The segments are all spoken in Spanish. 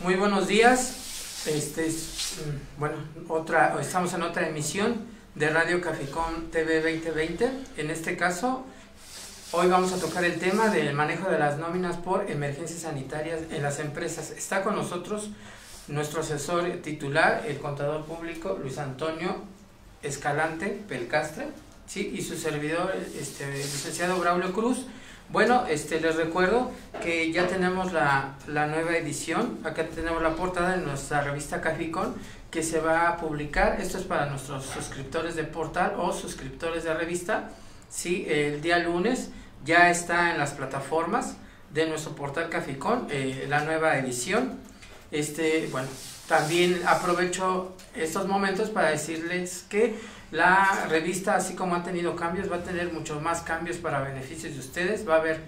Muy buenos días. Este es, mm, bueno, otra, estamos en otra emisión de Radio Caficón TV 2020. En este caso, hoy vamos a tocar el tema del manejo de las nóminas por emergencias sanitarias en las empresas. Está con nosotros nuestro asesor titular, el contador público Luis Antonio Escalante Pelcastre, ¿sí? y su servidor, este, licenciado Braulio Cruz. Bueno, este, les recuerdo que ya tenemos la, la, nueva edición. Acá tenemos la portada de nuestra revista Caficón que se va a publicar. Esto es para nuestros suscriptores de portal o suscriptores de revista. Sí, el día lunes ya está en las plataformas de nuestro portal Caficón eh, la nueva edición. Este, bueno, también aprovecho estos momentos para decirles que la revista, así como ha tenido cambios, va a tener muchos más cambios para beneficios de ustedes. Va a haber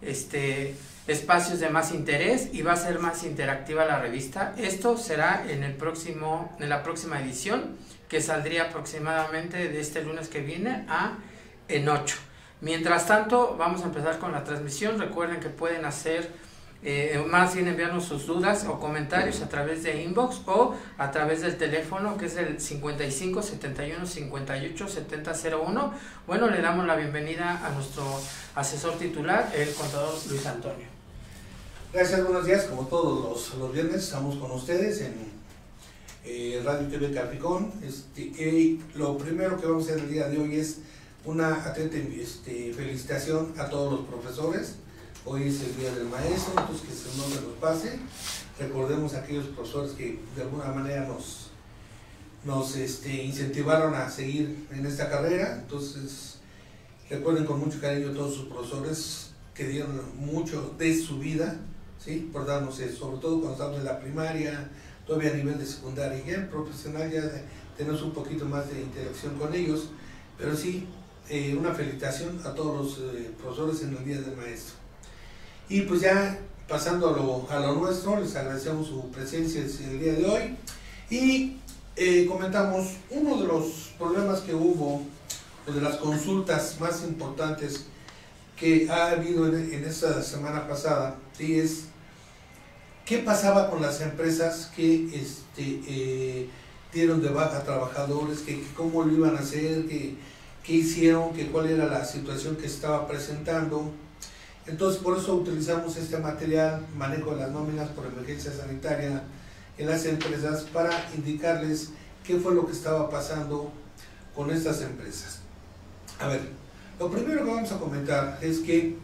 este, espacios de más interés y va a ser más interactiva la revista. Esto será en, el próximo, en la próxima edición, que saldría aproximadamente de este lunes que viene a en 8. Mientras tanto, vamos a empezar con la transmisión. Recuerden que pueden hacer eh, más bien enviarnos sus dudas o comentarios a través de inbox o a través del teléfono que es el 55 71 58 70 01. Bueno, le damos la bienvenida a nuestro asesor titular, el contador Luis Antonio. Gracias, buenos días. Como todos los, los viernes, estamos con ustedes en eh, Radio TV Caficón. Este, y lo primero que vamos a hacer el día de hoy es una atenta este, felicitación a todos los profesores Hoy es el Día del Maestro, entonces que se nos nos pase. Recordemos a aquellos profesores que de alguna manera nos, nos este, incentivaron a seguir en esta carrera. Entonces, recuerden con mucho cariño a todos sus profesores que dieron mucho de su vida, ¿sí? por darnos eso, sobre todo cuando estamos en la primaria, todavía a nivel de secundaria. Y en profesional ya tenemos un poquito más de interacción con ellos, pero sí, eh, una felicitación a todos los eh, profesores en el Día del Maestro. Y pues ya pasando a lo, a nuestro, les agradecemos su presencia el día de hoy. Y eh, comentamos uno de los problemas que hubo, o de las consultas más importantes que ha habido en, en esta semana pasada, ¿sí? es qué pasaba con las empresas que este, eh, dieron de baja trabajadores, que, cómo lo iban a hacer, qué hicieron, que cuál era la situación que estaba presentando entonces, por eso utilizamos este material, manejo de las nóminas por emergencia sanitaria en las empresas, para indicarles qué fue lo que estaba pasando con estas empresas. A ver, lo primero que vamos a comentar es que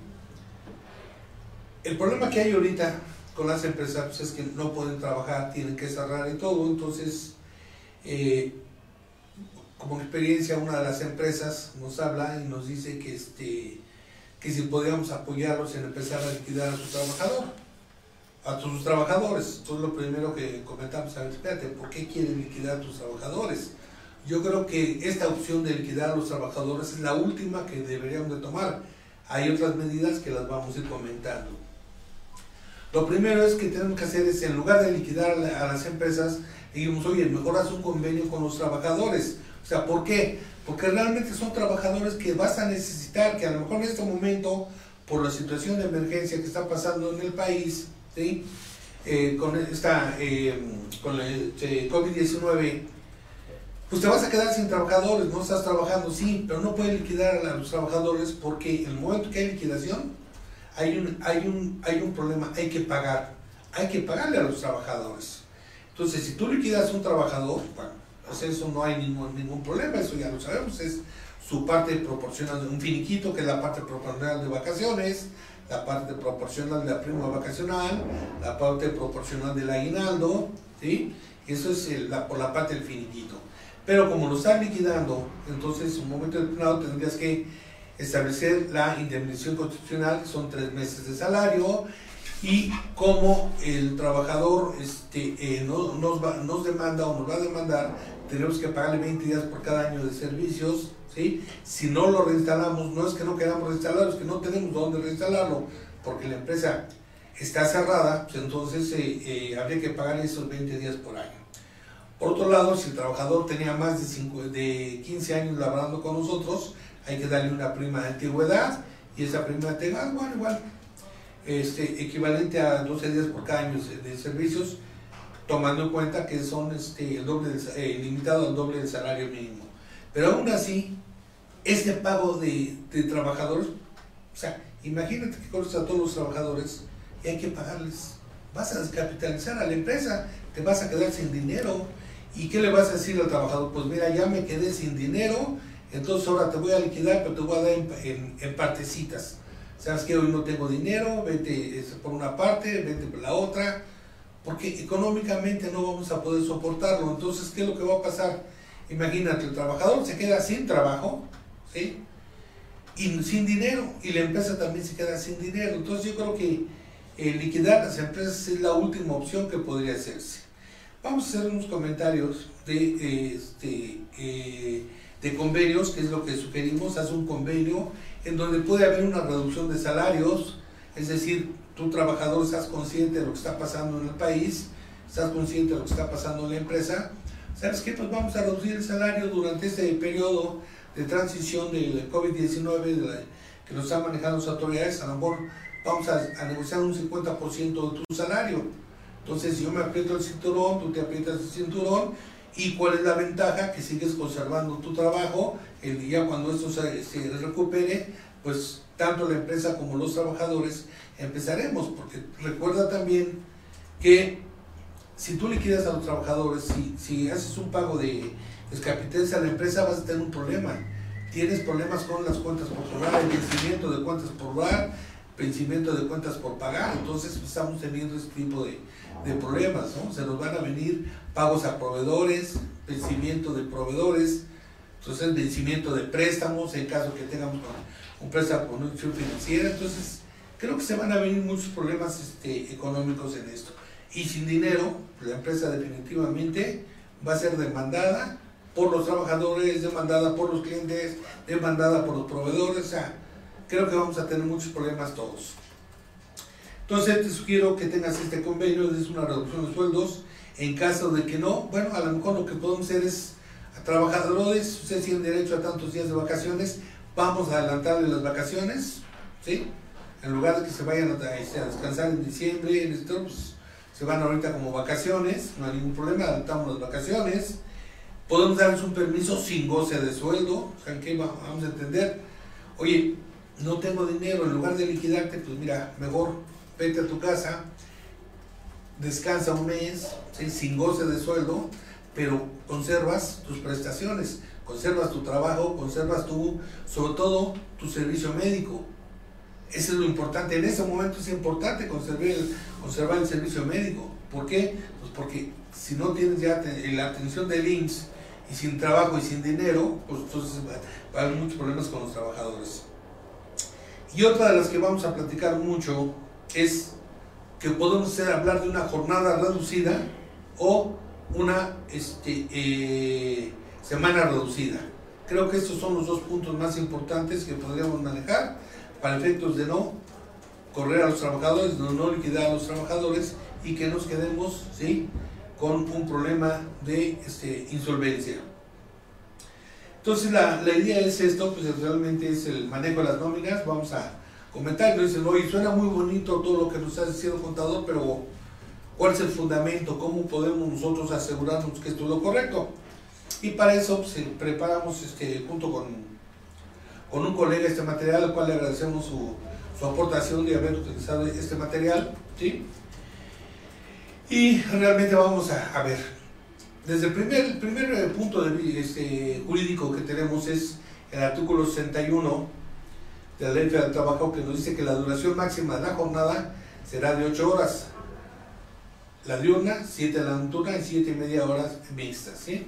el problema que hay ahorita con las empresas pues, es que no pueden trabajar, tienen que cerrar y todo, entonces, eh, como experiencia, una de las empresas nos habla y nos dice que este que si podíamos apoyarlos en empezar a liquidar a su trabajador, a sus trabajadores. Entonces lo primero que comentamos, a ver, espérate, ¿por qué quieren liquidar a tus trabajadores? Yo creo que esta opción de liquidar a los trabajadores es la última que deberíamos de tomar. Hay otras medidas que las vamos a ir comentando. Lo primero es que tenemos que hacer es, en lugar de liquidar a las empresas, digamos, oye, mejor haz un convenio con los trabajadores. O sea, ¿por qué? Porque realmente son trabajadores que vas a necesitar, que a lo mejor en este momento, por la situación de emergencia que está pasando en el país, ¿sí? Eh, con esta eh, con el eh, COVID-19, pues te vas a quedar sin trabajadores, no estás trabajando, sí, pero no puedes liquidar a los trabajadores porque en el momento que hay liquidación, hay un, hay un, hay un problema, hay que pagar, hay que pagarle a los trabajadores. Entonces, si tú liquidas a un trabajador, bueno, pues eso no hay ningún, ningún problema, eso ya lo sabemos, es su parte proporcional de un finiquito, que es la parte proporcional de vacaciones, la parte proporcional de la prima vacacional, la parte proporcional del aguinaldo, ¿sí? Eso es la, por la parte del finiquito. Pero como lo están liquidando, entonces en un momento determinado tendrías que establecer la indemnización constitucional, que son tres meses de salario, y como el trabajador este, eh, nos, nos demanda o nos va a demandar tenemos que pagarle 20 días por cada año de servicios, ¿sí? Si no lo reinstalamos, no es que no queramos reinstalarlo, es que no tenemos dónde reinstalarlo, porque la empresa está cerrada, pues entonces eh, eh, habría que pagar esos 20 días por año. Por otro lado, si el trabajador tenía más de, 5, de 15 años laborando con nosotros, hay que darle una prima de antigüedad, y esa prima de antigüedad, bueno, igual, este, equivalente a 12 días por cada año de, servicios, tomando en cuenta que son este, el doble eh, limitado al doble del salario mínimo. Pero aún así, este pago de, trabajadores, o sea, imagínate que conoces a todos los trabajadores y hay que pagarles. Vas a descapitalizar a la empresa, te vas a quedar sin dinero. ¿Y qué le vas a decir al trabajador? Pues mira, ya me quedé sin dinero, entonces ahora te voy a liquidar, pero te voy a dar en, en, partecitas. Sabes que hoy no tengo dinero, vete por una parte, vete por la otra, porque económicamente no vamos a poder soportarlo. Entonces, ¿qué es lo que va a pasar? Imagínate, el trabajador se queda sin trabajo, ¿sí? Y sin dinero, y la empresa también se queda sin dinero. Entonces, yo creo que eh, liquidar las empresas es la última opción que podría hacerse. Vamos a hacer unos comentarios de, este, eh, de convenios, que es lo que sugerimos, haz un convenio en donde puede haber una reducción de salarios, es decir, tú trabajador estás consciente de lo que está pasando en el país, estás consciente de lo que está pasando en la empresa, ¿sabes qué? Pues vamos a reducir el salario durante este periodo de transición del COVID-19 que nos están manejando las autoridades, a lo mejor vamos a, a negociar un 50% de tu salario. Entonces, si yo me aprieto el cinturón, tú te aprietas el cinturón, ¿y cuál es la ventaja? Que sigues conservando tu trabajo, el día cuando esto se, se recupere, pues tanto la empresa como los trabajadores empezaremos, porque recuerda también que si tú liquidas a los trabajadores, si, si haces un pago de descapitalización a la empresa, vas a tener un problema. Tienes problemas con las cuentas por cobrar, el vencimiento de cuentas por cobrar, vencimiento de cuentas por pagar. Entonces estamos teniendo este tipo de, de problemas, ¿no? Se nos van a venir pagos a proveedores, vencimiento de proveedores, entonces vencimiento de préstamos en caso que tengamos un préstamo con institución financiera. Entonces, creo que se van a venir muchos problemas este, económicos en esto. Y sin dinero, la empresa definitivamente va a ser demandada por los trabajadores, demandada por los clientes, demandada por los proveedores. O sea, creo que vamos a tener muchos problemas todos. Entonces te sugiero que tengas este convenio, es una reducción de sueldos. En caso de que no, bueno, a lo mejor lo que podemos hacer es trabajadores, ustedes tienen derecho a tantos días de vacaciones, vamos a adelantarle las vacaciones, ¿sí? En lugar de que se vayan a, descansar en diciembre, en esto, pues, se van ahorita como vacaciones, no hay ningún problema, adelantamos las vacaciones. Podemos darles un permiso sin goce de sueldo, o sea, ¿qué vamos a entender? Oye, no tengo dinero, en lugar de liquidarte, pues mira, mejor vete a tu casa, descansa un mes, sin goce de sueldo, pero conservas tus prestaciones, conservas tu trabajo, conservas tu, sobre todo, tu servicio médico. Eso es lo importante. En ese momento es importante conservar el, servicio médico. ¿Por qué? Pues porque si no tienes ya la atención del IMSS y sin trabajo y sin dinero, pues entonces va, a haber muchos problemas con los trabajadores. Y otra de las que vamos a platicar mucho es que podemos hacer, hablar de una jornada reducida o una este, eh, semana reducida. Creo que estos son los dos puntos más importantes que podríamos manejar para efectos de no correr a los trabajadores, de no liquidar a los trabajadores y que nos quedemos ¿sí? con un problema de este, insolvencia. Entonces la, la, idea es esto, pues realmente es el manejo de las nóminas, vamos a comentar, nos dicen, suena muy bonito todo lo que nos está diciendo contador, pero ¿cuál es el fundamento? ¿Cómo podemos nosotros asegurarnos que esto es lo correcto? Y para eso pues, eh, preparamos este, junto con, con un colega este material, al cual le agradecemos su, su aportación de haber utilizado este material. ¿sí? Y realmente vamos a, ver, desde el primer, primer eh, punto de, este, jurídico que tenemos es el artículo 61 de la Ley Federal del Trabajo que nos dice que la duración máxima de la jornada será de 8 horas. La diurna, 7 de la nocturna y 7 y media horas mixtas. ¿sí?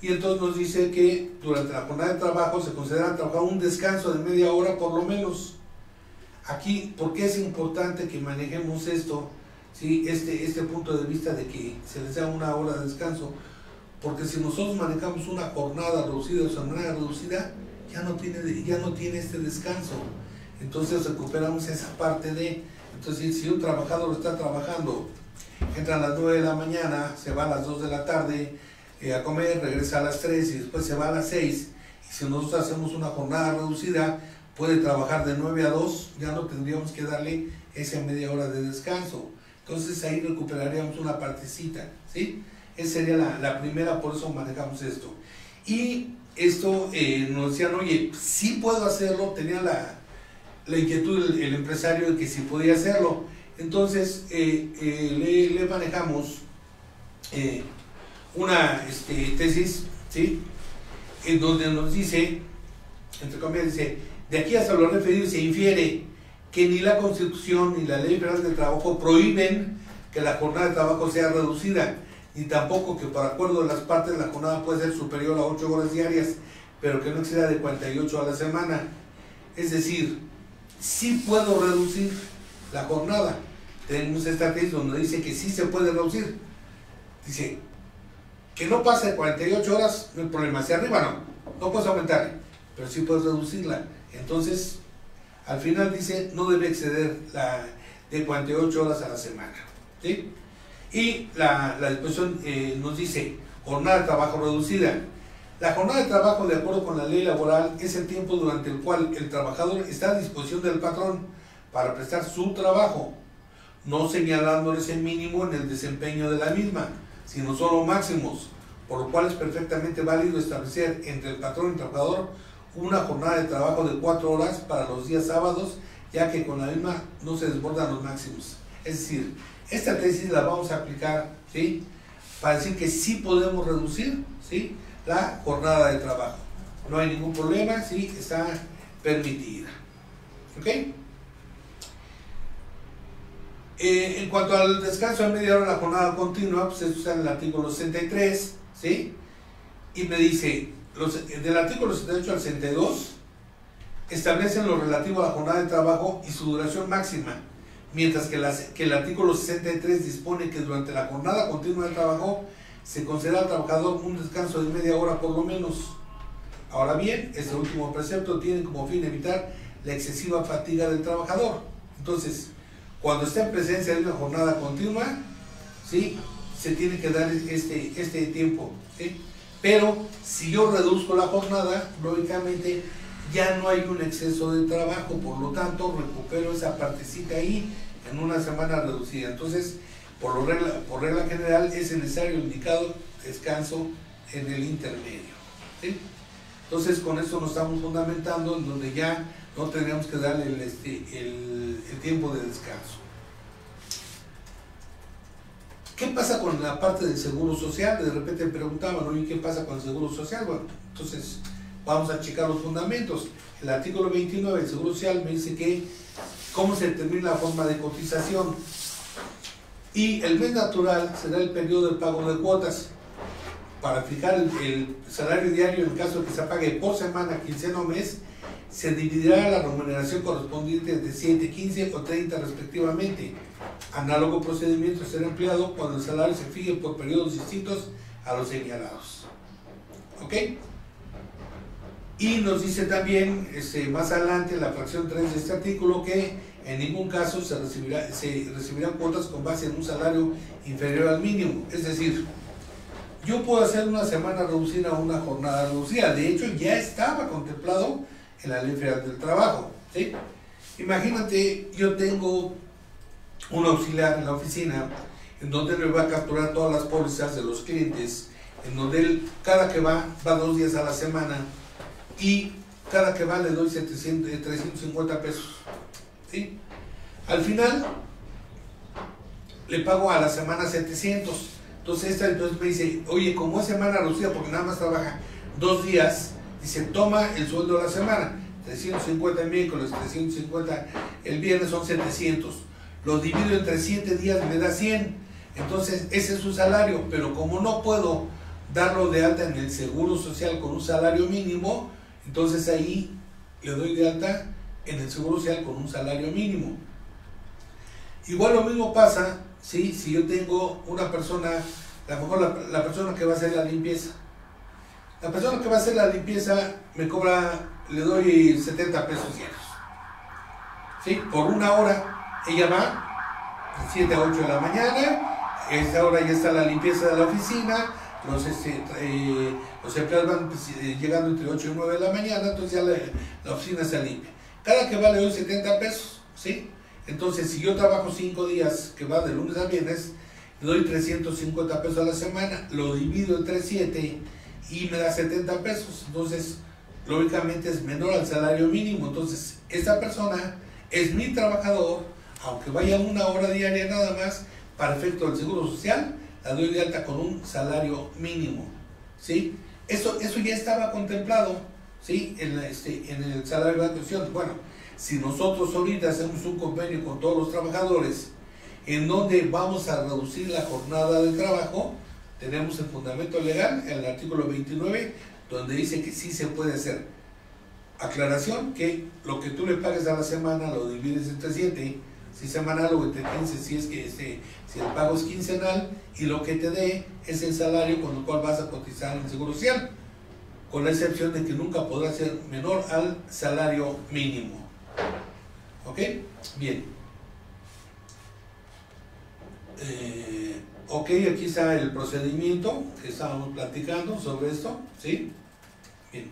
Y entonces nos dice que durante la jornada de trabajo se considera trabajar un descanso de media hora por lo menos. Aquí, ¿por qué es importante que manejemos esto? ¿sí? este, este punto de vista de que se les da una hora de descanso, porque si nosotros manejamos una jornada reducida o semana reducida, ya no, tiene, ya no tiene este descanso. Entonces recuperamos esa parte de, entonces si un trabajador está trabajando, entra a las 9 de la mañana, se va a las 2 de la tarde eh, a comer, regresa a las 3 y después se va a las 6, y si nosotros hacemos una jornada reducida, puede trabajar de 9 a 2, ya no tendríamos que darle esa media hora de descanso. Entonces ahí recuperaríamos una partecita, ¿sí? Esa sería la, la primera, por eso manejamos esto. Y esto eh, nos decían, oye, sí puedo hacerlo, tenía la, la inquietud el, empresario de que sí podía hacerlo. Entonces eh, eh, le, manejamos una este, tesis, ¿sí? En donde nos dice, entre comillas, dice, de aquí hasta lo referido se infiere que ni la Constitución ni la Ley Federal del Trabajo prohíben que la jornada de trabajo sea reducida, ni tampoco que por acuerdo de las partes la jornada puede ser superior a 8 horas diarias, pero que no exceda de 48 a la semana. Es decir, sí puedo reducir la jornada. Tenemos esta tesis donde dice que sí se puede reducir. Dice, que no pase de 48 horas, no hay problema. Hacia arriba no, no puedes aumentar, pero sí puedes reducirla. Entonces, al final dice, no debe exceder la, de 48 horas a la semana. ¿sí? Y la, la disposición eh, nos dice, jornada de trabajo reducida. La jornada de trabajo, de acuerdo con la ley laboral, es el tiempo durante el cual el trabajador está a disposición del patrón para prestar su trabajo, no señalándole ese mínimo en el desempeño de la misma, sino solo máximos, por lo cual es perfectamente válido establecer entre el patrón y el trabajador una jornada de trabajo de cuatro horas para los días sábados, ya que con la misma no se desbordan los máximos. Es decir, esta tesis la vamos a aplicar, ¿sí? Para decir que sí podemos reducir, ¿sí? La jornada de trabajo. No hay ningún problema, sí, está permitida. ¿Ok? Eh, en cuanto al descanso a media hora la jornada continua, pues eso está en el artículo 63, ¿sí? Y me dice, del artículo 68 al 62 establecen lo relativo a la jornada de trabajo y su duración máxima, mientras que, que el artículo 63 dispone que durante la jornada continua de trabajo se conceda al trabajador un descanso de media hora por lo menos. Ahora bien, este último precepto tiene como fin evitar la excesiva fatiga del trabajador. Entonces, cuando está en presencia de una jornada continua, ¿sí? se tiene que dar este, este tiempo. Pero si yo reduzco la jornada, lógicamente ya no hay un exceso de trabajo, por lo tanto recupero esa partecita ahí en una semana reducida. Entonces, por, regla, por regla general es necesario indicado descanso en el intermedio. Entonces, con esto nos estamos fundamentando en donde ya no tendríamos que darle el, este, el tiempo de descanso. ¿Qué pasa con la parte del seguro social? De repente me preguntaban, oye, ¿qué pasa con el seguro social? Bueno, entonces vamos a checar los fundamentos. El artículo 29 del seguro social me dice que cómo se determina la forma de cotización. Y el mes natural será el periodo de pago de cuotas. Para fijar el, salario diario, en caso de que se pague por semana, quincena o mes, se dividirá la remuneración correspondiente de 7, 15 o 30 respectivamente Análogo procedimiento será empleado cuando el salario se fije por periodos distintos a los señalados. ¿Ok? Y nos dice también este, más adelante la fracción 3 de este artículo que en ningún caso se, recibirá, se recibirán cuotas con base en un salario inferior al mínimo. Es decir, yo puedo hacer una semana reducida a una jornada reducida. De hecho, ya estaba contemplado en la Ley Federal del Trabajo. ¿sí? Imagínate, yo tengo un auxiliar en la oficina en donde me va a capturar todas las pólizas de los clientes, en donde él, cada que va, va dos días a la semana y cada que va le doy 700, 350 eh, pesos. ¿sí? Al final le pago a la semana 700. Entonces esta entonces me dice, oye, como es semana reducida porque nada más trabaja dos días, dice, toma el sueldo de la semana. 350 el miércoles, 350 el viernes son 700 lo divido entre 7 días, me da 100. Entonces, ese es su salario, pero como no puedo darlo de alta en el seguro social con un salario mínimo, entonces ahí le doy de alta en el seguro social con un salario mínimo. Igual lo mismo pasa ¿sí? si yo tengo una persona, a lo mejor la, persona que va a hacer la limpieza. La persona que va a hacer la limpieza me cobra, le doy 70 pesos diarios. ¿sí? Por una hora ella va de 7 a 8 de la mañana, a esta hora ya está la limpieza de la oficina, los, este, eh, los empleados van pues, eh, llegando entre 8 y 9 de la mañana, entonces ya la, oficina se limpia. Cada que vale hoy 70 pesos, ¿sí? Entonces, si yo trabajo cinco días, que va de lunes a viernes, le doy 350 pesos a la semana, lo divido entre 7 y me da 70 pesos. Entonces, lógicamente es menor al salario mínimo. Entonces, esta persona es mi trabajador, aunque vaya una hora diaria nada más, para efecto del seguro social, la doy de alta con un salario mínimo. ¿sí? Eso, eso ya estaba contemplado ¿sí? en, este, en el salario de atención. Bueno, si nosotros ahorita hacemos un convenio con todos los trabajadores, en donde vamos a reducir la jornada de trabajo, tenemos el fundamento legal, el artículo 29, donde dice que sí se puede hacer. Aclaración que lo que tú le pagues a la semana lo divides entre 7, si semanal o entre 15 si es que este, si el pago es quincenal y lo que te dé es el salario con el cual vas a cotizar en el Seguro Social, con la excepción de que nunca podrá ser menor al salario mínimo. ¿Ok? Bien. Eh, ok, aquí está el procedimiento que estábamos platicando sobre esto, ¿sí? Bien.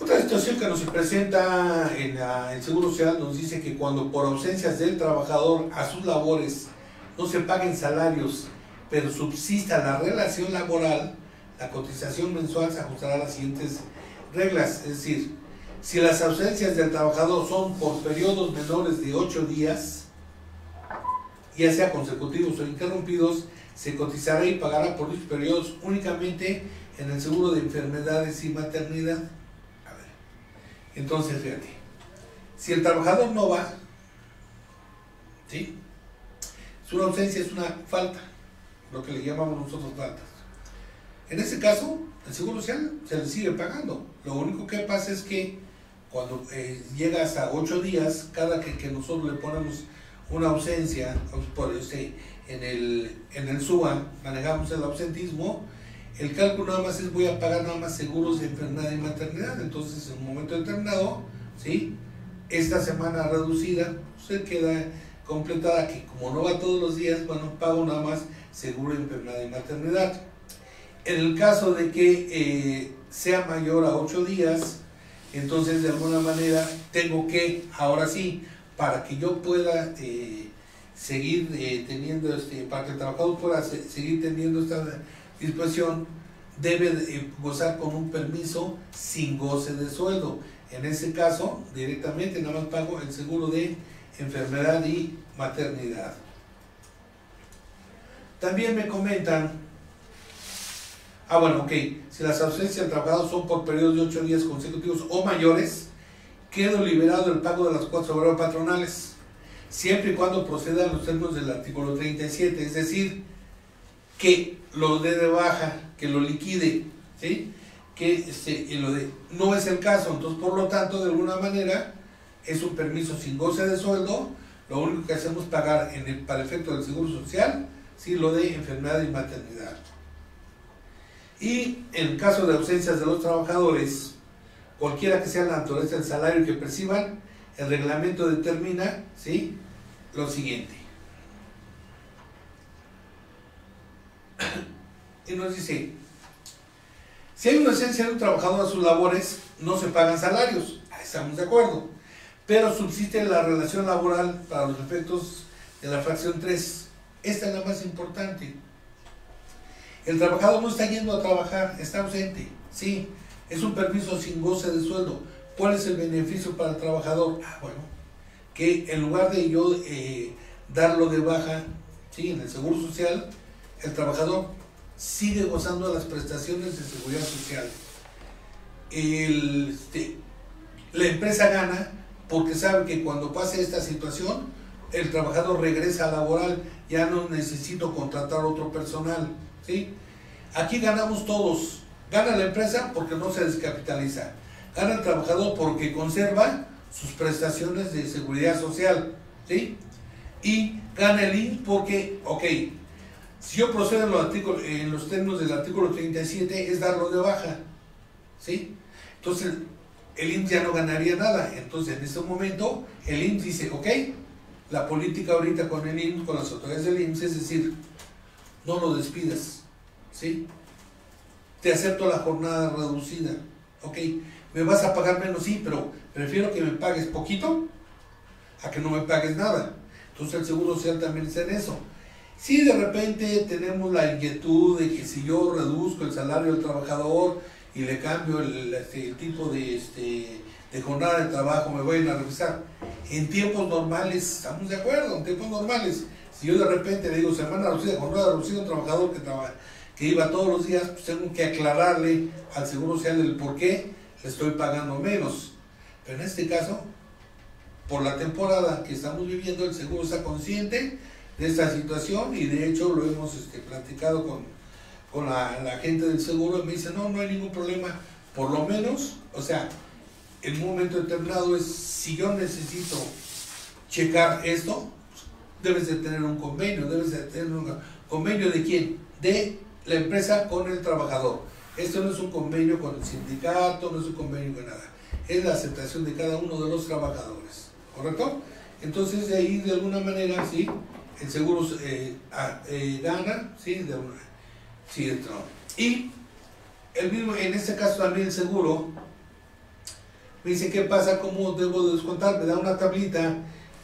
Otra situación que nos presenta en el Seguro Social nos dice que cuando por ausencias del trabajador a sus labores no se paguen salarios, pero subsista la relación laboral, la cotización mensual se ajustará a las siguientes reglas, es decir, si las ausencias del trabajador son por periodos menores de 8 días, ya sea consecutivos o interrumpidos, se cotizará y pagará por dichos periodos únicamente en el seguro de enfermedades y maternidad. A ver, entonces fíjate, si el trabajador no va, ¿sí? Su ausencia es una falta, lo que le llamamos nosotros faltas. En ese caso, el seguro social se le sigue pagando. Lo único que pasa es que cuando eh, llega hasta ocho días, cada que nosotros le ponemos una ausencia, por este, en el, en el SUA manejamos el ausentismo, el cálculo nada más es voy a pagar nada más seguros de enfermedad y maternidad, entonces en un momento determinado, ¿sí? esta semana reducida se queda completada que como no va todos los días, bueno, pago nada más seguro de enfermedad y maternidad. En el caso de que eh, sea mayor a ocho días, entonces de alguna manera tengo que, ahora sí, para que yo pueda eh, seguir eh, teniendo, este, para que el trabajador pueda seguir teniendo esta disposición, debe eh, gozar con un permiso sin goce de sueldo. En ese caso, directamente nada más pago el seguro de enfermedad y maternidad. También me comentan, ah bueno, ok, si las ausencias del trabajador son por periodos de 8 días consecutivos o mayores, quedo liberado del pago de las cuatro obras patronales, siempre y cuando procedan los términos del artículo 37, es decir, que lo dé de baja, que lo liquide, ¿sí? que este, y lo de, no es el caso, entonces por lo tanto de alguna manera es un permiso sin goce de sueldo, lo único que hacemos es pagar en el, para efecto del seguro social, ¿sí? lo de enfermedad y maternidad. Y en caso de ausencias de los trabajadores, cualquiera que sea la naturaleza del salario que perciban, el reglamento determina ¿sí? lo siguiente. Y nos dice, si hay una ausencia de un trabajador a sus labores, no se pagan salarios, estamos de acuerdo, pero subsiste la relación laboral para los efectos de la fracción 3. Esta es la más importante. El trabajador no está yendo a trabajar, está ausente, sí, es un permiso sin goce de sueldo. ¿Cuál es el beneficio para el trabajador? Ah, bueno, que en lugar de yo eh, darlo de baja ¿sí? en el Seguro Social, el trabajador sigue gozando de las prestaciones de seguridad social. Este, la empresa gana porque sabe que cuando pase esta situación, el trabajador regresa a laboral, ya no necesito contratar otro personal. ¿sí? Aquí ganamos todos, Gana la empresa porque no se descapitaliza. Gana el trabajador porque conserva sus prestaciones de seguridad social. ¿sí? Y gana el INS porque, ok, si yo procedo en los, artículos, en los términos del artículo 37 es darlo de baja. ¿sí? Entonces, el INS ya no ganaría nada. Entonces, en este momento, el INS dice, ok, la política ahorita con el INS, con las autoridades del INS, es decir, no lo despidas. ¿sí? Te acepto la jornada reducida. Ok, me vas a pagar menos, sí, pero prefiero que me pagues poquito a que no me pagues nada. Entonces el Seguro Social también está en eso. Si de repente tenemos la inquietud de que si yo reduzco el salario del trabajador y le cambio el, este, tipo de, este, de jornada de trabajo, me vayan a revisar. En tiempos normales, estamos de acuerdo, en tiempos normales. Si yo de repente le digo semana reducida, jornada reducida un trabajador que, que iba todos los días, pues tengo que aclararle al Seguro Social el por qué le estoy pagando menos. Pero en este caso, por la temporada que estamos viviendo, el seguro está consciente de esta situación y de hecho lo hemos este, platicado con, con la, gente del seguro y me dice, no, no hay ningún problema, por lo menos, o sea, en un momento determinado es, si yo necesito checar esto, debes de tener un convenio, debes de tener un convenio de quién? De la empresa con el trabajador. Esto no es un convenio con el sindicato, no es un convenio con nada. Es la aceptación de cada uno de los trabajadores. ¿Correcto? Entonces de ahí de alguna manera, sí, el seguro eh, eh, gana, sí, de una, sí, Y el mismo, en este caso también el seguro me dice qué pasa, cómo debo descontar, me da una tablita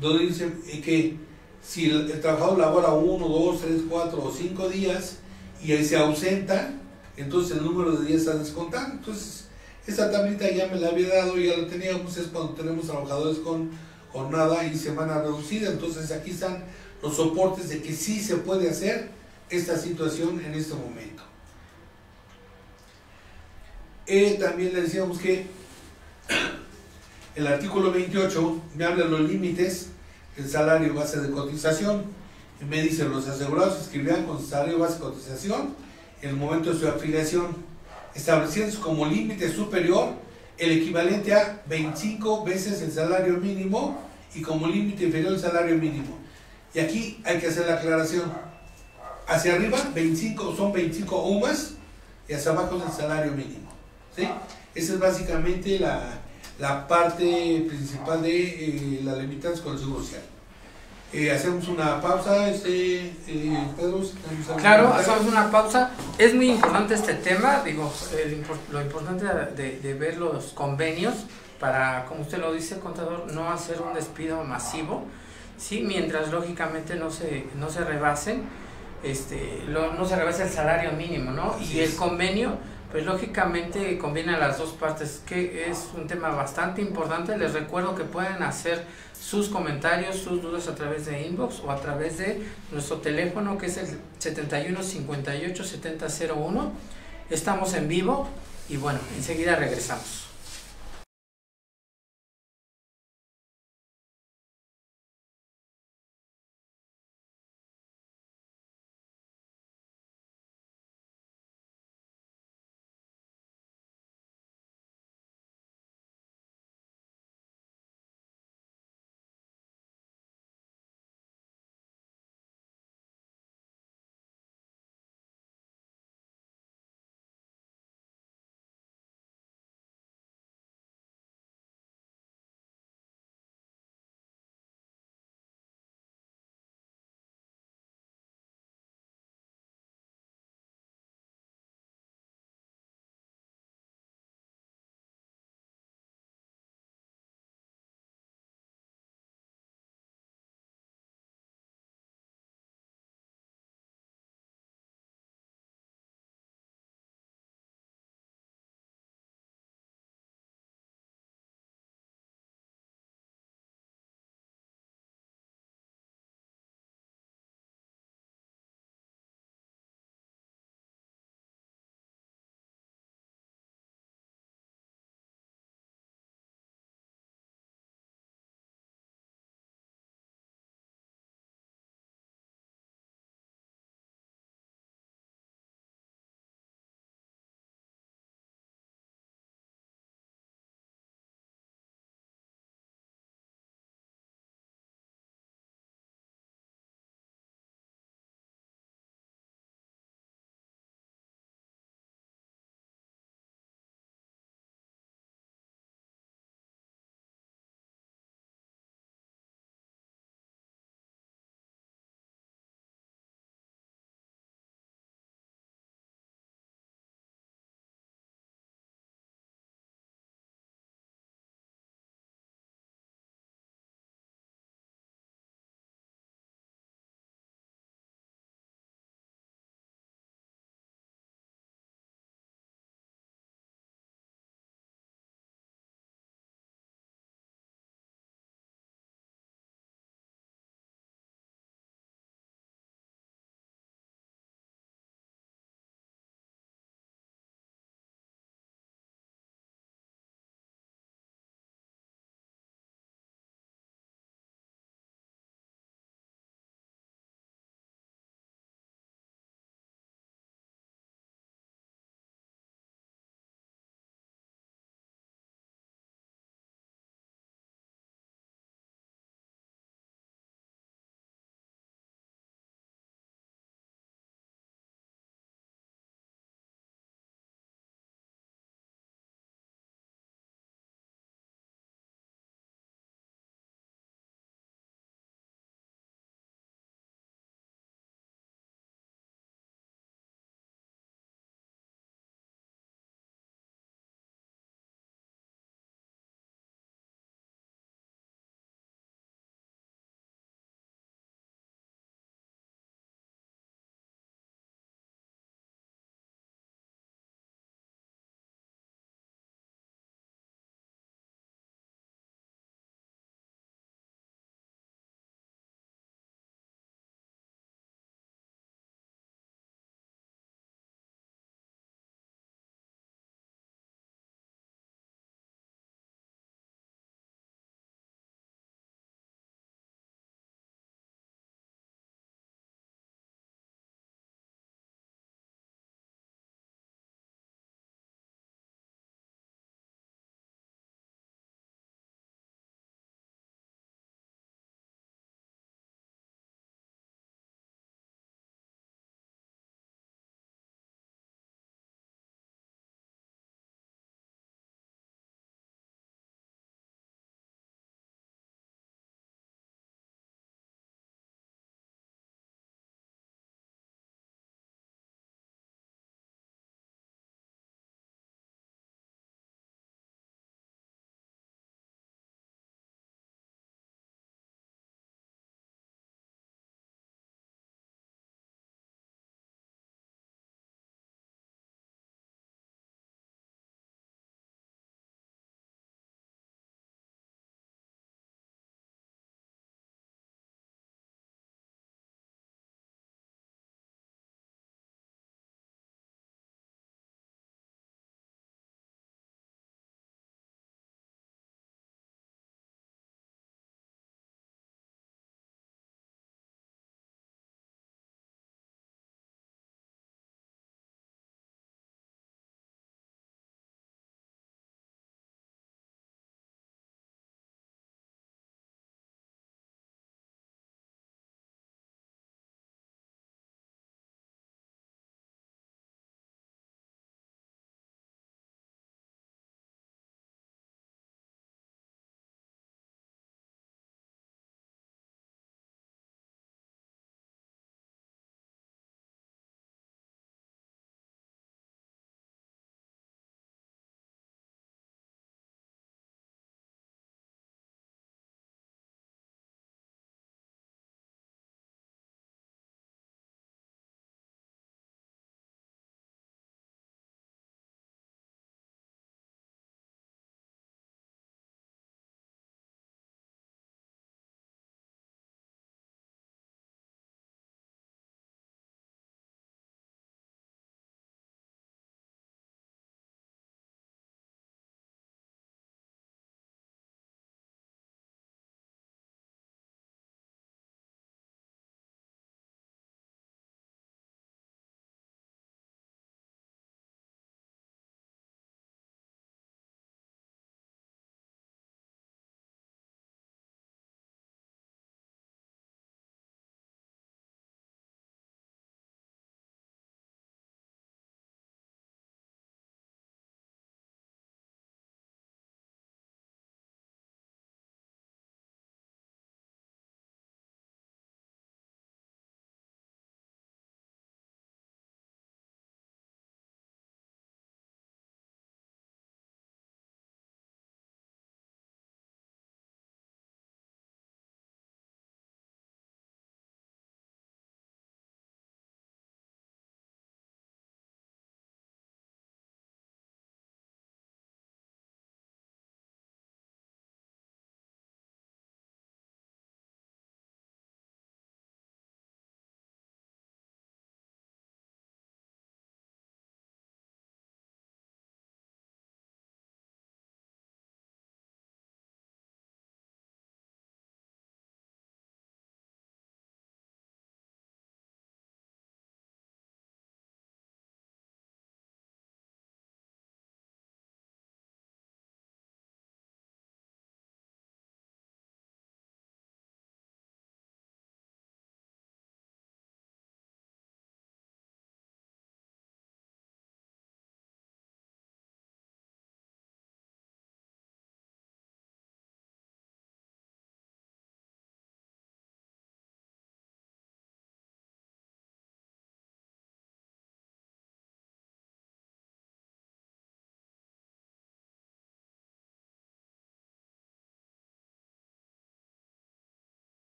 donde dice que si el, el trabajador labora uno, dos, tres, cuatro o cinco días y ahí se ausenta, entonces el número de días está descontando. Entonces, esa tablita ya me la había dado, ya la teníamos, es cuando tenemos trabajadores con jornada y semana reducida. Entonces aquí están los soportes de que sí se puede hacer esta situación en este momento. Eh, también le decíamos que el artículo 28 me habla de los límites del salario base de cotización. Me dice, los asegurados escribirán con salario base de cotización en el momento de su afiliación, estableciendo como límite superior el equivalente a 25 veces el salario mínimo y como límite inferior el salario mínimo. Y aquí hay que hacer la aclaración. Hacia arriba 25, son 25 o más y hacia abajo es el salario mínimo. ¿sí? Esa es básicamente la, la parte principal de eh, las limitantes con el seguro social. Eh, hacemos una pausa, este, eh, Pedro. Claro, hacemos una pausa. Es muy importante este tema, digo, lo importante de, de, ver los convenios para, como usted lo dice, contador, no hacer un despido masivo, sí, mientras lógicamente no se, no se rebasen, este, no se rebase el salario mínimo, ¿no? y el convenio pues lógicamente conviene a las dos partes, que es un tema bastante importante. Les recuerdo que pueden hacer sus comentarios, sus dudas a través de inbox o a través de nuestro teléfono que es el 71 58 7001. Estamos en vivo y bueno, enseguida regresamos.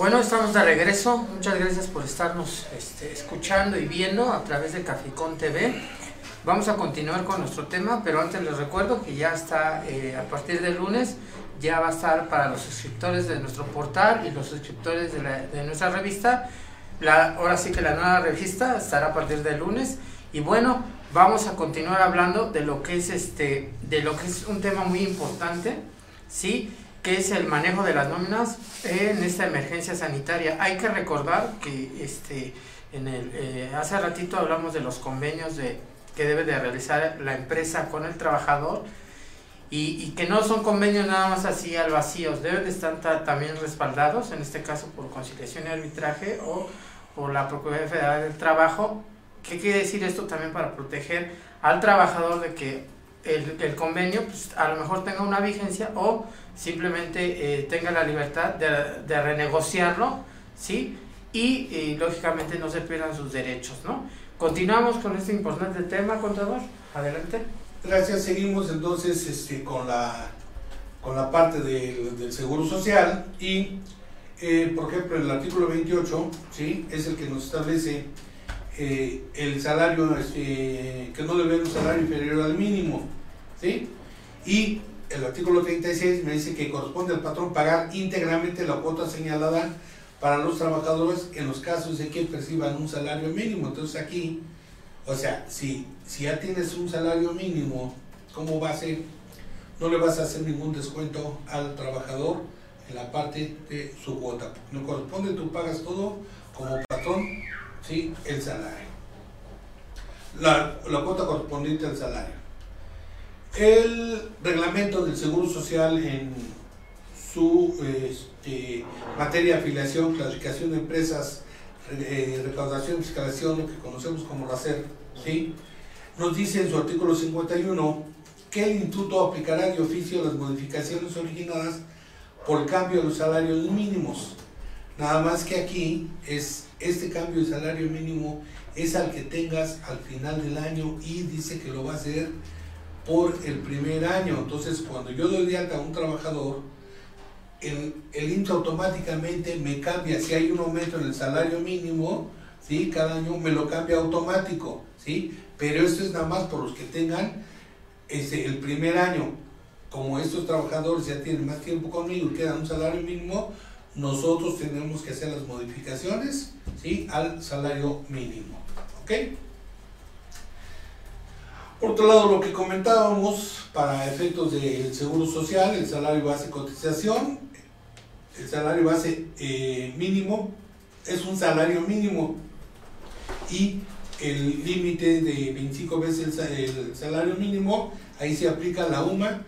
Bueno, estamos de regreso. Muchas gracias por estarnos este, escuchando y viendo a través de Caficón TV. Vamos a continuar con nuestro tema, pero antes les recuerdo que ya está eh, a partir del lunes, ya va a estar para los suscriptores de nuestro portal y los suscriptores de, de nuestra revista. La, ahora sí que la nueva revista estará a partir del lunes. Y bueno, vamos a continuar hablando de lo que es este, de lo que es un tema muy importante, ¿sí? Que es el manejo de las nóminas en esta emergencia sanitaria. Hay que recordar que este, en el, eh, hace ratito hablamos de los convenios de, que debe de realizar la empresa con el trabajador y, que no son convenios nada más así al vacío, deben de estar también respaldados, en este caso por conciliación y arbitraje o por la Procuraduría Federal del Trabajo. ¿Qué quiere decir esto también para proteger al trabajador de que el, el convenio pues, a lo mejor tenga una vigencia o simplemente eh, tenga la libertad de, renegociarlo, ¿sí? Y, lógicamente no se pierdan sus derechos, ¿no? Continuamos con este importante tema, contador. Adelante. Gracias. Seguimos entonces este, con, la, con la parte del, del Seguro Social y, eh, por ejemplo, el artículo 28, ¿sí? Es el que nos establece eh, el salario, que no debe un salario inferior al mínimo, ¿sí? Y el artículo 36 me dice que corresponde al patrón pagar íntegramente la cuota señalada para los trabajadores en los casos de que perciban un salario mínimo. Entonces aquí, o sea, si, si ya tienes un salario mínimo como base, no le vas a hacer ningún descuento al trabajador en la parte de su cuota. No corresponde, tú pagas todo como patrón, ¿sí? el salario. La, la cuota correspondiente al salario. El reglamento del Seguro Social en su este, materia de afiliación, clasificación de empresas, eh, recaudación, fiscalización, lo que conocemos como RACER, ¿sí? nos dice en su artículo 51 que el instituto aplicará de oficio las modificaciones originadas por el cambio de los salarios mínimos. Nada más que aquí es este cambio de salario mínimo es al que tengas al final del año y dice que lo va a hacer por el primer año. Entonces, cuando yo doy de a un trabajador, el, el automáticamente me cambia. Si hay un aumento en el salario mínimo, ¿sí? cada año me lo cambia automático. ¿sí? Pero esto es nada más por los que tengan ese, el primer año. Como estos trabajadores ya tienen más tiempo conmigo y quedan un salario mínimo, nosotros tenemos que hacer las modificaciones ¿sí? al salario mínimo. ¿Ok? Por otro lado, lo que comentábamos para efectos del seguro social, el salario base cotización, el salario base eh, mínimo es un salario mínimo y el límite de 25 veces el, salario mínimo, ahí se aplica la UMA,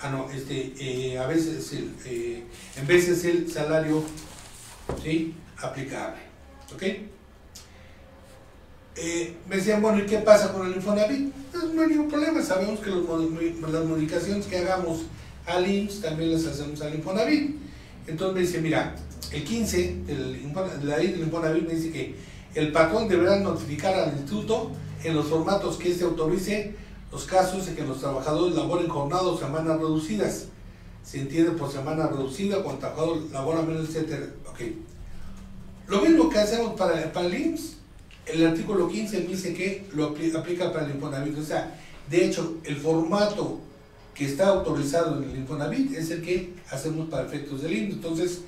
ah no, este, eh, a veces el, eh, en veces el salario ¿sí? aplicable. ¿Ok? Eh, me decían, bueno, ¿y qué pasa con el Infonavit? Pues, no hay ningún problema, sabemos que las modificaciones que hagamos al IMSS también las hacemos al Infonavit. Entonces me dice, mira, el 15 de la ley del Infonavit me dice que el patrón deberá notificar al instituto en los formatos que éste autorice los casos en que los trabajadores laboren jornadas o semanas reducidas. Se entiende por semana reducida, cuando el trabajador labora menos, etc. Okay. Lo mismo que hacemos para, para el IMSS el artículo 15 dice que lo aplica para el Infonavit. O sea, de hecho, el formato que está autorizado en el Infonavit es el que hacemos para efectos del IMSS. Entonces,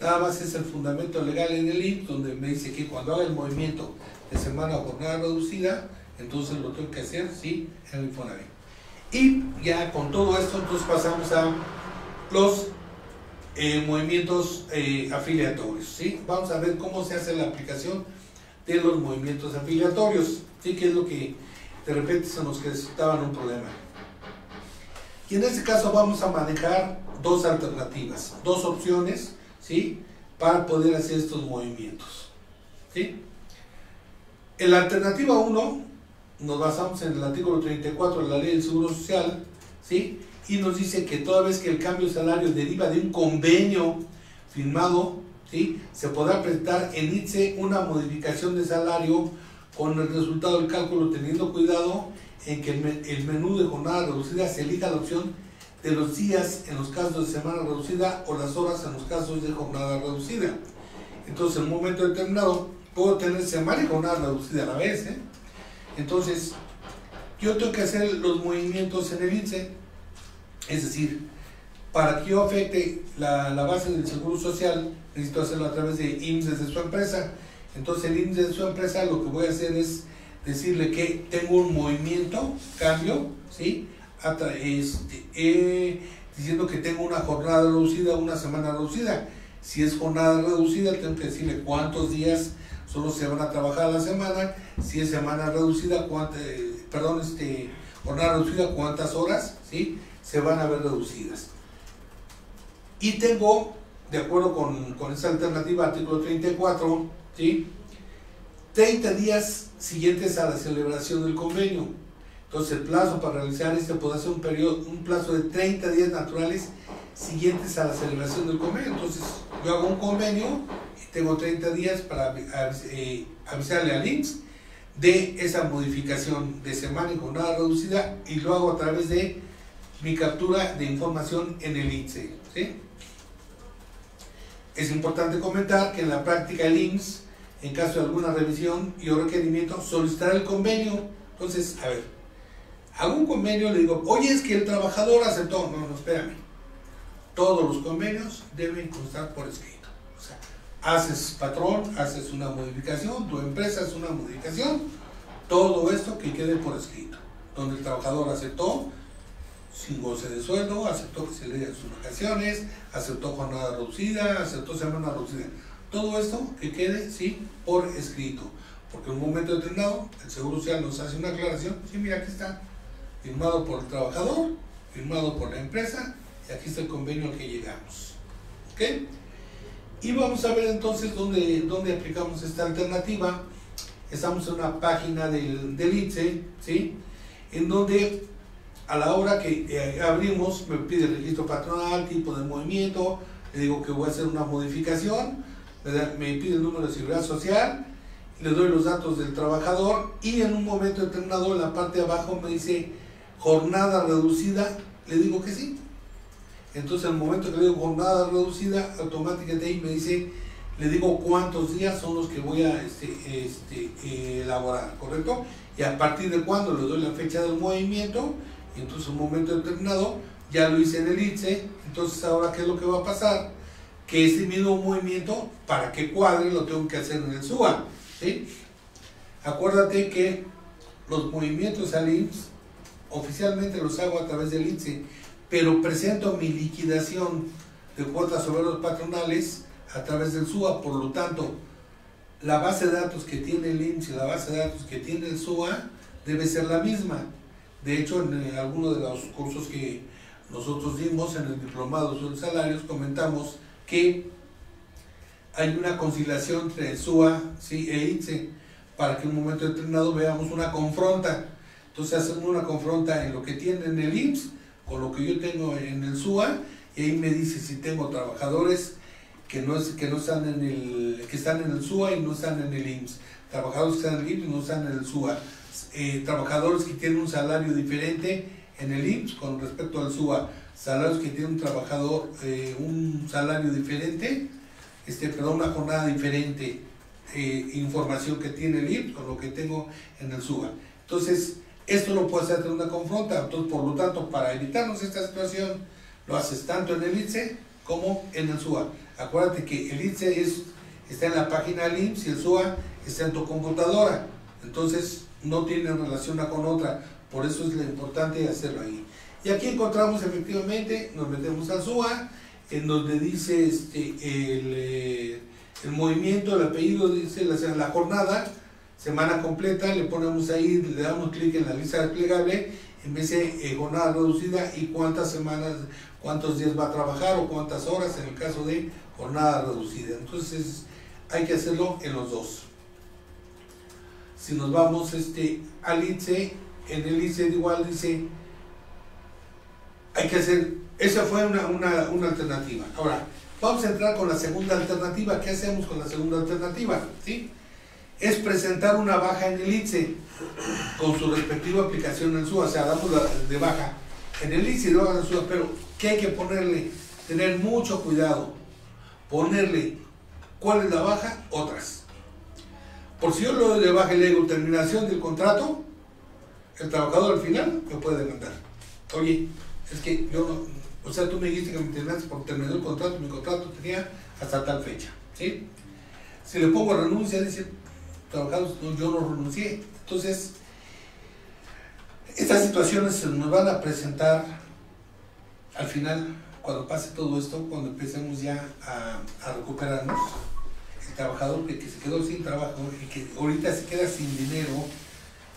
nada más es el fundamento legal en el IMSS donde me dice que cuando haga el movimiento de semana o jornada reducida, entonces lo tengo que hacer, sí, en el Infonavit. Y ya con todo esto, entonces pasamos a los eh, movimientos eh, afiliatorios, ¿sí? Vamos a ver cómo se hace la aplicación de los movimientos afiliatorios, ¿sí? que es lo que de repente se nos resultaban un problema. Y en este caso vamos a manejar dos alternativas, dos opciones, ¿sí? Para poder hacer estos movimientos, ¿sí? En la alternativa 1 nos basamos en el artículo 34 de la Ley del Seguro Social, ¿sí? Y nos dice que toda vez que el cambio de salario deriva de un convenio firmado ¿sí? se podrá presentar en ITSE una modificación de salario con el resultado del cálculo teniendo cuidado en que el menú de jornada reducida se elija la opción de los días en los casos de semana reducida o las horas en los casos de jornada reducida. Entonces, en un momento determinado, puedo tener semana y jornada reducida a la vez. ¿eh? Entonces, yo tengo que hacer los movimientos en el INSE. Es decir, para que yo afecte la, base del seguro social, necesito hacerlo a través de IMSS desde su empresa. Entonces, el IMSS de su empresa lo que voy a hacer es decirle que tengo un movimiento, cambio, ¿sí? Este, eh, diciendo que tengo una jornada reducida, una semana reducida. Si es jornada reducida, tengo que decirle cuántos días solo se van a trabajar a la semana. Si es semana reducida, eh, perdón, este, jornada reducida, cuántas horas ¿sí? se van a ver reducidas. Y tengo, de acuerdo con, con esa alternativa, artículo 34, ¿sí? 30 días siguientes a la celebración del convenio. Entonces el plazo para realizar este puede ser un periodo, un plazo de 30 días naturales siguientes a la celebración del convenio. Entonces yo hago un convenio y tengo 30 días para eh, avisarle al INSS de esa modificación de semana y jornada reducida y lo hago a través de mi captura de información en el INSE. Es importante comentar que en la práctica el INSS, en caso de alguna revisión y o requerimiento, solicitará el convenio. Entonces, a ver, hago un convenio, le digo, oye, es que el trabajador aceptó. No, no, espérame. Todos los convenios deben constar por escrito. O sea, haces patrón, haces una modificación, tu empresa hace una modificación, todo esto que quede por escrito. Donde el trabajador aceptó, sin goce de sueldo, aceptó que se le den sus vacaciones, aceptó jornada reducida, aceptó semana reducida. Todo esto que quede, sí, por escrito. Porque en un momento determinado, el Seguro Social nos hace una aclaración, sí, mira, aquí está, firmado por el trabajador, firmado por la empresa, y aquí está el convenio al que llegamos. ¿Ok? Y vamos a ver entonces dónde, dónde aplicamos esta alternativa. Estamos en una página del, del ITSE, ¿sí? En donde a la hora que eh, abrimos me pide el registro patronal, tipo de movimiento, le digo que voy a hacer una modificación, me pide el número de seguridad social, le doy los datos del trabajador y en un momento determinado en la parte de abajo me dice jornada reducida, le digo que sí. Entonces, en el momento que le digo jornada reducida, automáticamente ahí me dice, le digo cuántos días son los que voy a este, este, elaborar, ¿correcto? Y a partir de cuándo le doy la fecha del movimiento, entonces en un momento determinado ya lo hice en el ITSE, entonces ahora ¿qué es lo que va a pasar? Que ese mismo movimiento, para que cuadre, lo tengo que hacer en el SUA, ¿sí? Acuérdate que los movimientos al IMSS oficialmente los hago a través del ITSE, pero presento mi liquidación de cuotas sobre los patronales a través del SUA, por lo tanto, la base de datos que tiene el IMSS y la base de datos que tiene el SUA debe ser la misma. De hecho, en eh, algunos de los cursos que nosotros dimos en el diplomado sobre salarios, comentamos que hay una conciliación entre SUA ¿sí? e ITSE para que en un momento determinado veamos una confronta entonces hacemos una confronta en lo que tiene en el IMSS con lo que yo tengo en el SUA y ahí me dice si tengo trabajadores que no, que no están en el que están en el SUA y no están en el IMSS, trabajadores que están en el IMSS y no están en el SUA, eh, trabajadores que tienen un salario diferente en el IMSS con respecto al SUA, salarios que tiene un trabajador eh, un salario diferente, este, perdón, una jornada diferente, eh, información que tiene el IMSS con lo que tengo en el SUA. Entonces, esto lo puede hacer una confronta, entonces por lo tanto, para evitarnos esta situación, lo haces tanto en el ITSE como en el SUA. Acuérdate que el ITSE es, está en la página del IMSS y el SUA está en tu computadora, entonces no tienen relación una con otra, por eso es lo importante hacerlo ahí. Y aquí encontramos efectivamente, nos metemos al SUA, en donde dice este, el, eh, movimiento, el apellido, dice la, la jornada, semana completa, le ponemos ahí, le damos clic en la lista desplegable, en vez de eh, jornada reducida y cuántas semanas, cuántos días va a trabajar o cuántas horas en el caso de jornada reducida. Entonces hay que hacerlo en los dos. Si nos vamos este, al ICE, en el ICE igual dice, hay que hacer, esa fue una, una, una alternativa. Ahora, vamos a entrar con la segunda alternativa. ¿Qué hacemos con la segunda alternativa? ¿Sí? es presentar una baja en el ITSE con su respectiva aplicación en SUA, o sea, damos la de baja en el ITSE y baja en SUA, pero ¿qué hay que ponerle? Tener mucho cuidado, ponerle ¿Cuál es la baja? Otras. Por si yo lo le digo terminación del contrato, el trabajador al final me puede demandar. Oye, es que yo no, o sea, tú me dijiste que me terminaste por terminar el contrato, mi contrato tenía hasta tal fecha, ¿sí? Si le pongo renuncia, dice, trabajadores, yo no renuncié. Entonces, estas situaciones se nos van a presentar al final, cuando pase todo esto, cuando empecemos ya a recuperarnos, trabajador que, se quedó sin trabajo y que ahorita se queda sin dinero,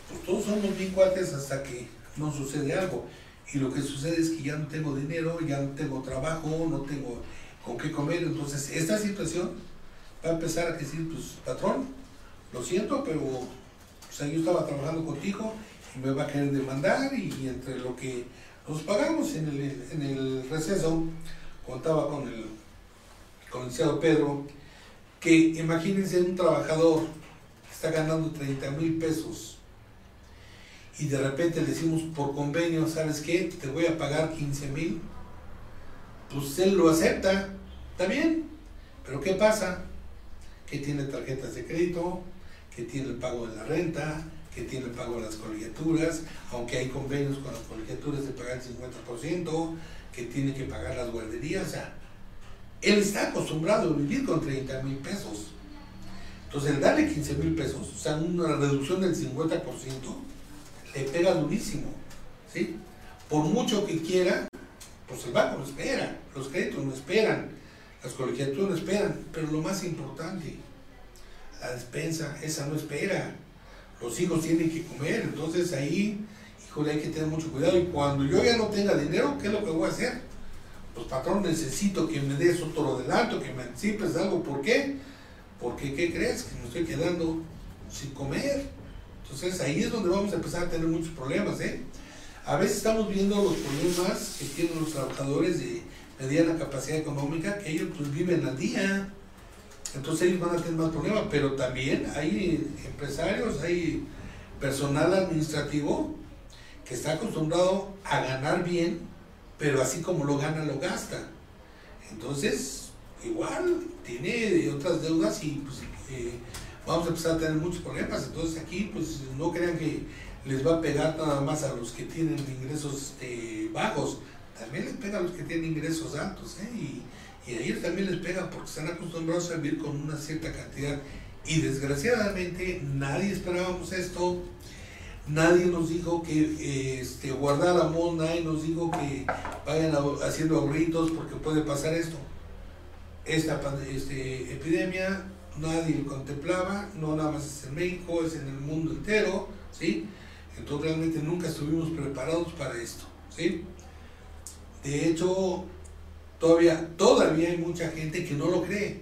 pues todos somos bien hasta que no sucede algo. Y lo que sucede es que ya no tengo dinero, ya no tengo trabajo, no tengo con qué comer. Entonces, esta situación va a empezar a decir, pues, patrón, lo siento, pero o sea, yo estaba trabajando contigo y me va a querer demandar y, entre lo que nos pagamos en el, en el receso, contaba con el, con Pedro, que imagínense un trabajador que está ganando 30 mil pesos y de repente le decimos por convenio, ¿sabes qué? Te voy a pagar 15 mil. Pues él lo acepta, está bien, pero ¿qué pasa? Que tiene tarjetas de crédito, que tiene el pago de la renta, que tiene el pago de las colegiaturas, aunque hay convenios con las colegiaturas de pagar el 50%, que tiene que pagar las guarderías, o sea, él está acostumbrado a vivir con 30 mil pesos. Entonces, el darle 15 mil pesos, o sea, una reducción del 50%, le pega durísimo, ¿sí? Por mucho que quiera, pues el banco no espera, los créditos no esperan, las colegiaturas no esperan, pero lo más importante, la despensa, esa no espera. Los hijos tienen que comer, entonces ahí, híjole, hay que tener mucho cuidado. Y cuando yo ya no tenga dinero, ¿qué es lo que voy a hacer? Pues patrón, necesito que me des otro adelanto, que me anticipes algo. ¿Por qué? Porque, ¿qué crees? Que me estoy quedando sin comer. Entonces ahí es donde vamos a empezar a tener muchos problemas. ¿eh? A veces estamos viendo los problemas que tienen los trabajadores de mediana capacidad económica, que ellos pues viven al día. Entonces ellos van a tener más problemas, pero también hay empresarios, hay personal administrativo que está acostumbrado a ganar bien, pero así como lo gana, lo gasta. Entonces, igual, tiene otras deudas y pues, eh, vamos a empezar a tener muchos problemas. Entonces aquí, pues no crean que les va a pegar nada más a los que tienen ingresos eh, bajos, también les pega a los que tienen ingresos altos, ¿eh? y, y, a ellos también les pega porque están acostumbrados a vivir con una cierta cantidad. Y desgraciadamente nadie esperábamos esto, nadie nos dijo que eh, este, guardáramos, nadie nos dijo que vayan haciendo ahorritos porque puede pasar esto. Esta este, epidemia nadie lo contemplaba, no nada más es en México, es en el mundo entero, ¿sí? Entonces realmente nunca estuvimos preparados para esto, ¿sí? De hecho, todavía, todavía hay mucha gente que no lo cree.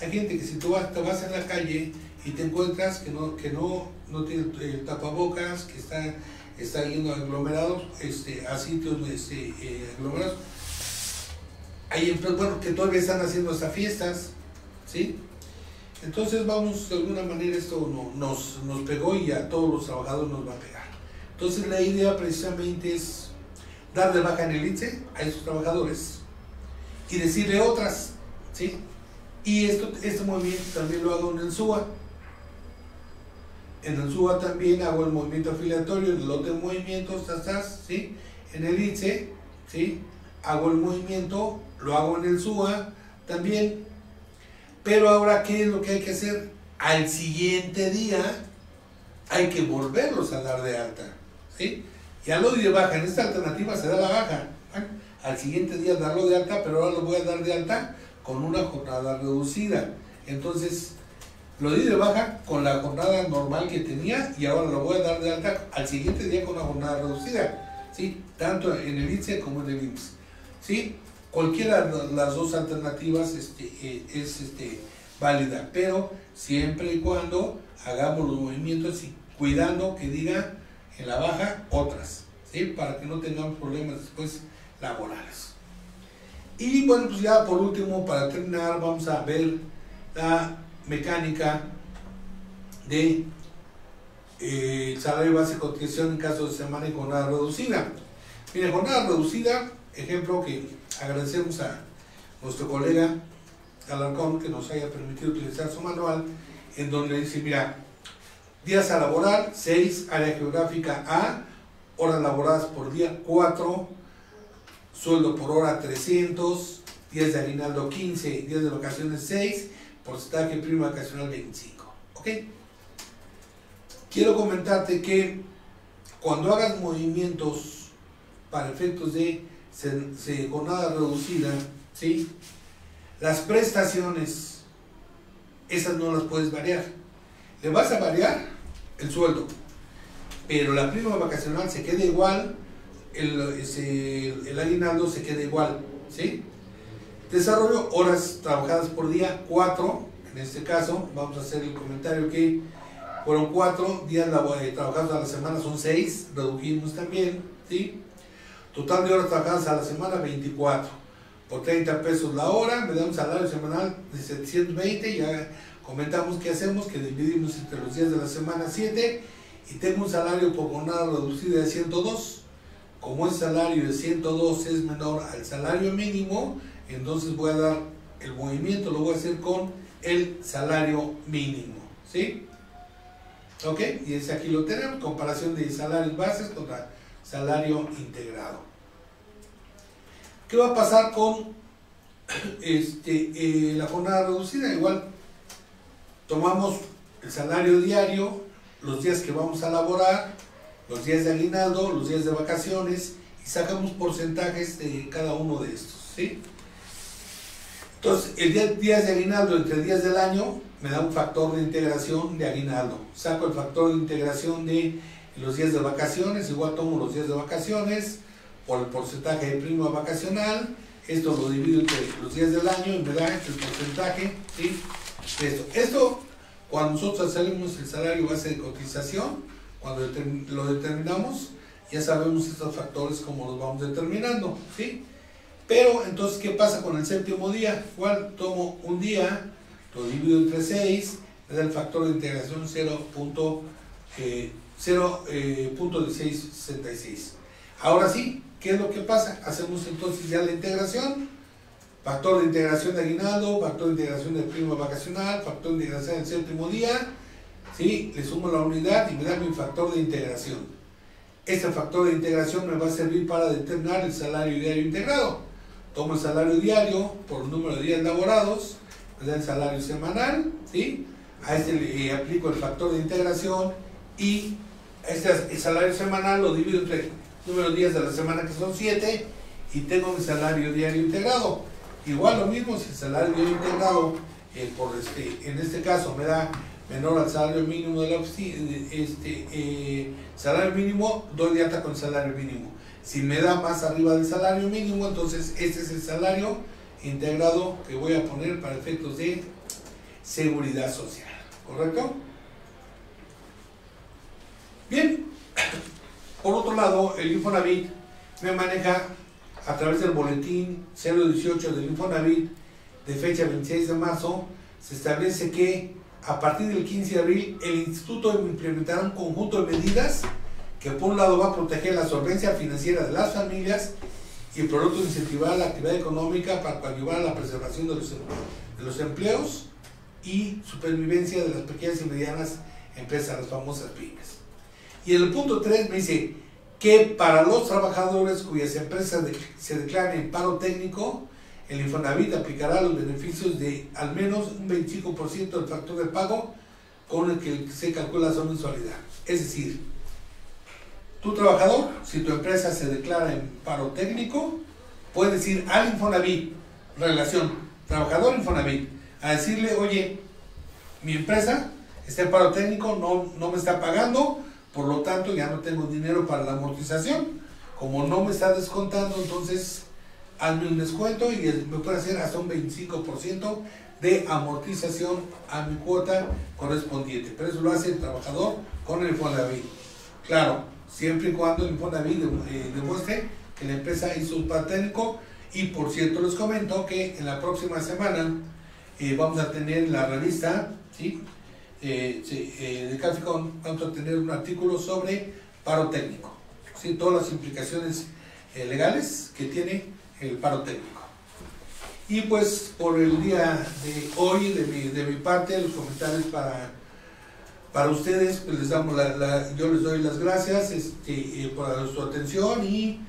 Hay gente que si tú vas, te vas en la calle y te encuentras que no, que no, no tiene tapabocas, que está, está yendo aglomerados, este, a sitios este, eh, aglomerados. Hay empresas, bueno, que todavía están haciendo estas fiestas, ¿sí? Entonces vamos, de alguna manera esto nos, nos pegó y a todos los trabajadores nos va a pegar. Entonces la idea precisamente es dar de baja en el INSE a esos trabajadores y decirle otras, ¿sí? Y esto, este movimiento también lo hago en el SUA. En el SUA también hago el movimiento afiliatorio, el lote de movimientos, estás, ¿sí? En el INSE, ¿sí? Hago el movimiento, lo hago en el SUA también. Pero ahora, ¿qué es lo que hay que hacer? Al siguiente día hay que volverlos a dar de alta, ¿sí? Ya lo di de baja, en esta alternativa se da la baja. Al siguiente día darlo de alta, pero ahora lo voy a dar de alta con una jornada reducida. Entonces, lo di de baja con la jornada normal que tenía y ahora lo voy a dar de alta al siguiente día con una jornada reducida. ¿sí? Tanto en el INSE como en el IMSS. ¿sí? Cualquiera de las dos alternativas este, eh, es este, válida, pero siempre y cuando hagamos los movimientos y cuidando que diga en la baja otras, ¿sí? para que no tengamos problemas después laborales. Y bueno, pues ya por último, para terminar, vamos a ver la mecánica de eh, salario de cotización en caso de semana y jornada reducida. Mire, jornada reducida, ejemplo que agradecemos a nuestro colega Alarcón que nos haya permitido utilizar su manual, en donde dice, mira, días a laborar, 6, área geográfica A, horas laboradas por día, 4, sueldo por hora, 300, días de aguinaldo, 15, días de vacaciones, 6, porcentaje prima vacacional, 25. ¿Ok? Quiero comentarte que cuando hagas movimientos para efectos de jornada reducida, ¿sí? Las prestaciones, esas no las puedes variar. Le vas a variar el sueldo, pero la prima vacacional se queda igual, el, el aguinaldo se queda igual, ¿sí? Desarrollo, horas trabajadas por día, 4, en este caso, vamos a hacer el comentario que fueron 4 días eh, trabajados a la semana, son 6, redujimos también, ¿sí? Total de horas trabajadas a la semana, 24 por 30 pesos la hora, me da un salario semanal de 720, ya comentamos qué hacemos, que dividimos entre los días de la semana 7 y tengo un salario por jornada reducida de 102. Como el salario de 102 es menor al salario mínimo, entonces voy a dar el movimiento, lo voy a hacer con el salario mínimo. ¿Sí? ¿Ok? Y ese aquí lo tenemos, comparación de salarios bases contra salario integrado. ¿Qué va a pasar con este, eh, la jornada reducida? Igual, tomamos el salario diario, los días que vamos a laborar, los días de aguinaldo, los días de vacaciones y sacamos porcentajes de cada uno de estos. ¿sí? Entonces, el día, días de aguinaldo entre días del año me da un factor de integración de aguinaldo. Saco el factor de integración de los días de vacaciones, igual tomo los días de vacaciones, por el porcentaje de prima vacacional, esto lo divido entre los días del año y me da el porcentaje ¿sí? esto. Esto, cuando nosotros hacemos el salario base de cotización, cuando lo determinamos, ya sabemos estos factores cómo los vamos determinando, ¿sí? Pero entonces, ¿qué pasa con el séptimo día? Igual tomo un día, lo divido entre 6, me da el factor de integración 0.1666. Eh, eh, Ahora sí, ¿Qué es lo que pasa? Hacemos entonces ya la integración, factor de integración de aguinaldo, factor de integración de prima vacacional, factor de integración del séptimo día, ¿sí? le sumo la unidad y me da mi factor de integración. Este factor de integración me va a servir para determinar el salario diario integrado. Tomo el salario diario por el número de días laborados, me el salario semanal, ¿sí? a este le aplico el factor de integración y este el salario semanal lo divido entre número de días de la semana que son 7 y tengo mi salario diario integrado. Igual lo mismo, si el salario diario integrado, eh, por este, en este caso me da menor al salario mínimo de la este, eh, salario mínimo, doy de alta con el salario mínimo. Si me da más arriba del salario mínimo, entonces este es el salario integrado que voy a poner para efectos de seguridad social. ¿Correcto? Bien. Por otro lado, el Infonavit me maneja a través del boletín 018 del Infonavit de fecha 26 de marzo, se establece que a partir del 15 de abril el instituto implementará un conjunto de medidas que por un lado va a proteger la solvencia financiera de las familias y por otro incentivar la actividad económica para ayudar a la preservación de los, los empleos y supervivencia de las pequeñas y medianas empresas, las famosas pymes. Y en el punto 3 me dice que para los trabajadores cuyas empresas se declaren en paro técnico, el Infonavit aplicará los beneficios de al menos un 25% del factor de pago con el que se calcula su mensualidad. Es decir, tu trabajador, si tu empresa se declara en paro técnico, puedes ir al Infonavit, relación trabajador Infonavit, a decirle, oye, mi empresa está en paro técnico, no, no me está pagando, por lo tanto ya no tengo dinero para la amortización. Como no me está descontando, entonces hazme un descuento y me puede hacer hasta un 25% de amortización a mi cuota correspondiente. Pero eso lo hace el trabajador con el Infonavit. Claro, siempre y cuando el Infonavit eh, demuestre que la empresa hizo un paténico. Y por cierto, les comento que en la próxima semana eh, vamos a tener la revista, ¿sí? eh, eh, de Caficón vamos a tener un artículo sobre paro técnico, ¿sí? todas las implicaciones eh, legales que tiene el paro técnico. Y pues por el día de hoy, de mi, de mi parte, los comentarios para, para ustedes, pues les damos la, la- yo les doy las gracias este, eh, por su atención y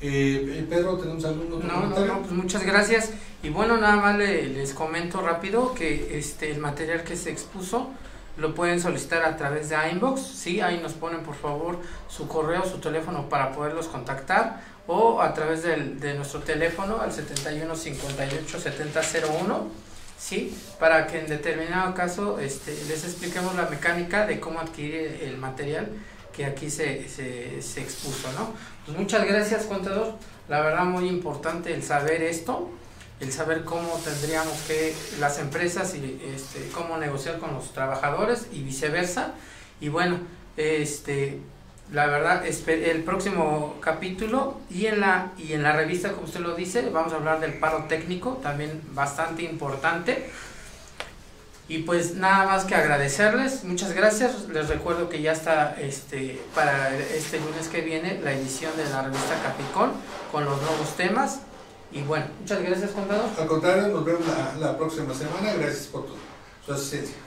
eh, Pedro, ¿tenemos algún otro No, no, comentario? no, pues muchas gracias. Y bueno, nada más le- les comento rápido que este el material que se expuso lo pueden solicitar a través de Inbox, sí, ahí nos ponen por favor su correo, su teléfono para poderlos contactar o a través del, de nuestro teléfono al 71 58 70 01, sí, para que en determinado caso este, les expliquemos la mecánica de cómo adquirir el material que aquí se, se, se expuso, ¿no? Pues muchas gracias, contador. La verdad muy importante el saber esto, el saber cómo tendríamos que las empresas y este, cómo negociar con los trabajadores y viceversa. Y bueno, este la verdad el próximo capítulo y en la y en la revista como usted lo dice, vamos a hablar del paro técnico, también bastante importante. Y pues nada más que agradecerles, muchas gracias. Les recuerdo que ya está este para este lunes que viene la edición de la revista Capicón con los nuevos temas. Y bueno, muchas gracias, contador. Al contrario, nos vemos la, la próxima semana. Gracias por tu, su asistencia.